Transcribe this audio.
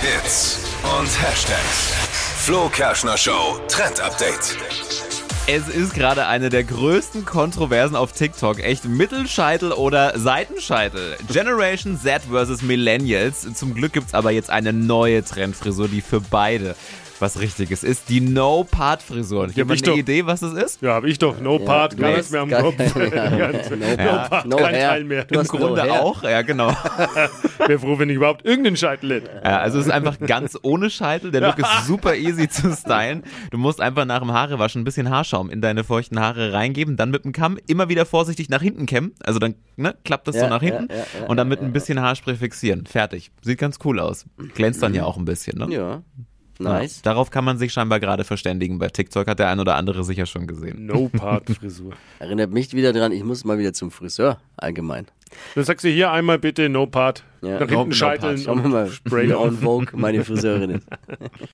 Hits und Hashtags. Flo Kerschner Show Trend Update. Es ist gerade eine der größten Kontroversen auf TikTok. Echt Mittelscheitel oder Seitenscheitel. Generation Z versus Millennials. Zum Glück gibt es aber jetzt eine neue Trendfrisur, die für beide was Richtiges ist. Die No-Part-Frisur. Ich habe ich eine doch. Idee, was das ist? Ja, habe ich doch. No Part, du gar nichts mehr am gar- Kopf. Ja. Ganz- No kein hair. Teil mehr. Du Im Grunde auch, ja genau. Wäre froh, wenn ich überhaupt irgendeinen Scheitel hätte. Ja, also es ist einfach ganz ohne Scheitel. Der Look ist super easy zu stylen. Du musst einfach nach dem Haarewaschen ein bisschen Haarschaum in deine feuchten Haare reingeben, dann mit dem Kamm immer wieder vorsichtig nach hinten kämmen. Also dann ne, klappt das so Ja, nach hinten ja, ja, ja, und dann mit ein bisschen Haarspray fixieren. Fertig. Sieht ganz cool aus. Glänzt dann ja auch ein bisschen. Ne? Ja, nice. Ja, darauf kann man sich scheinbar gerade verständigen. Bei TikTok hat der ein oder andere sicher schon gesehen. No Part Frisur. Erinnert mich wieder dran, ich muss mal wieder zum Friseur, allgemein. Dann sagst du hier einmal bitte No Part. Ja. Nach No- no hinten scheiteln wir mal, Spray on. on Vogue meine Friseurin ist.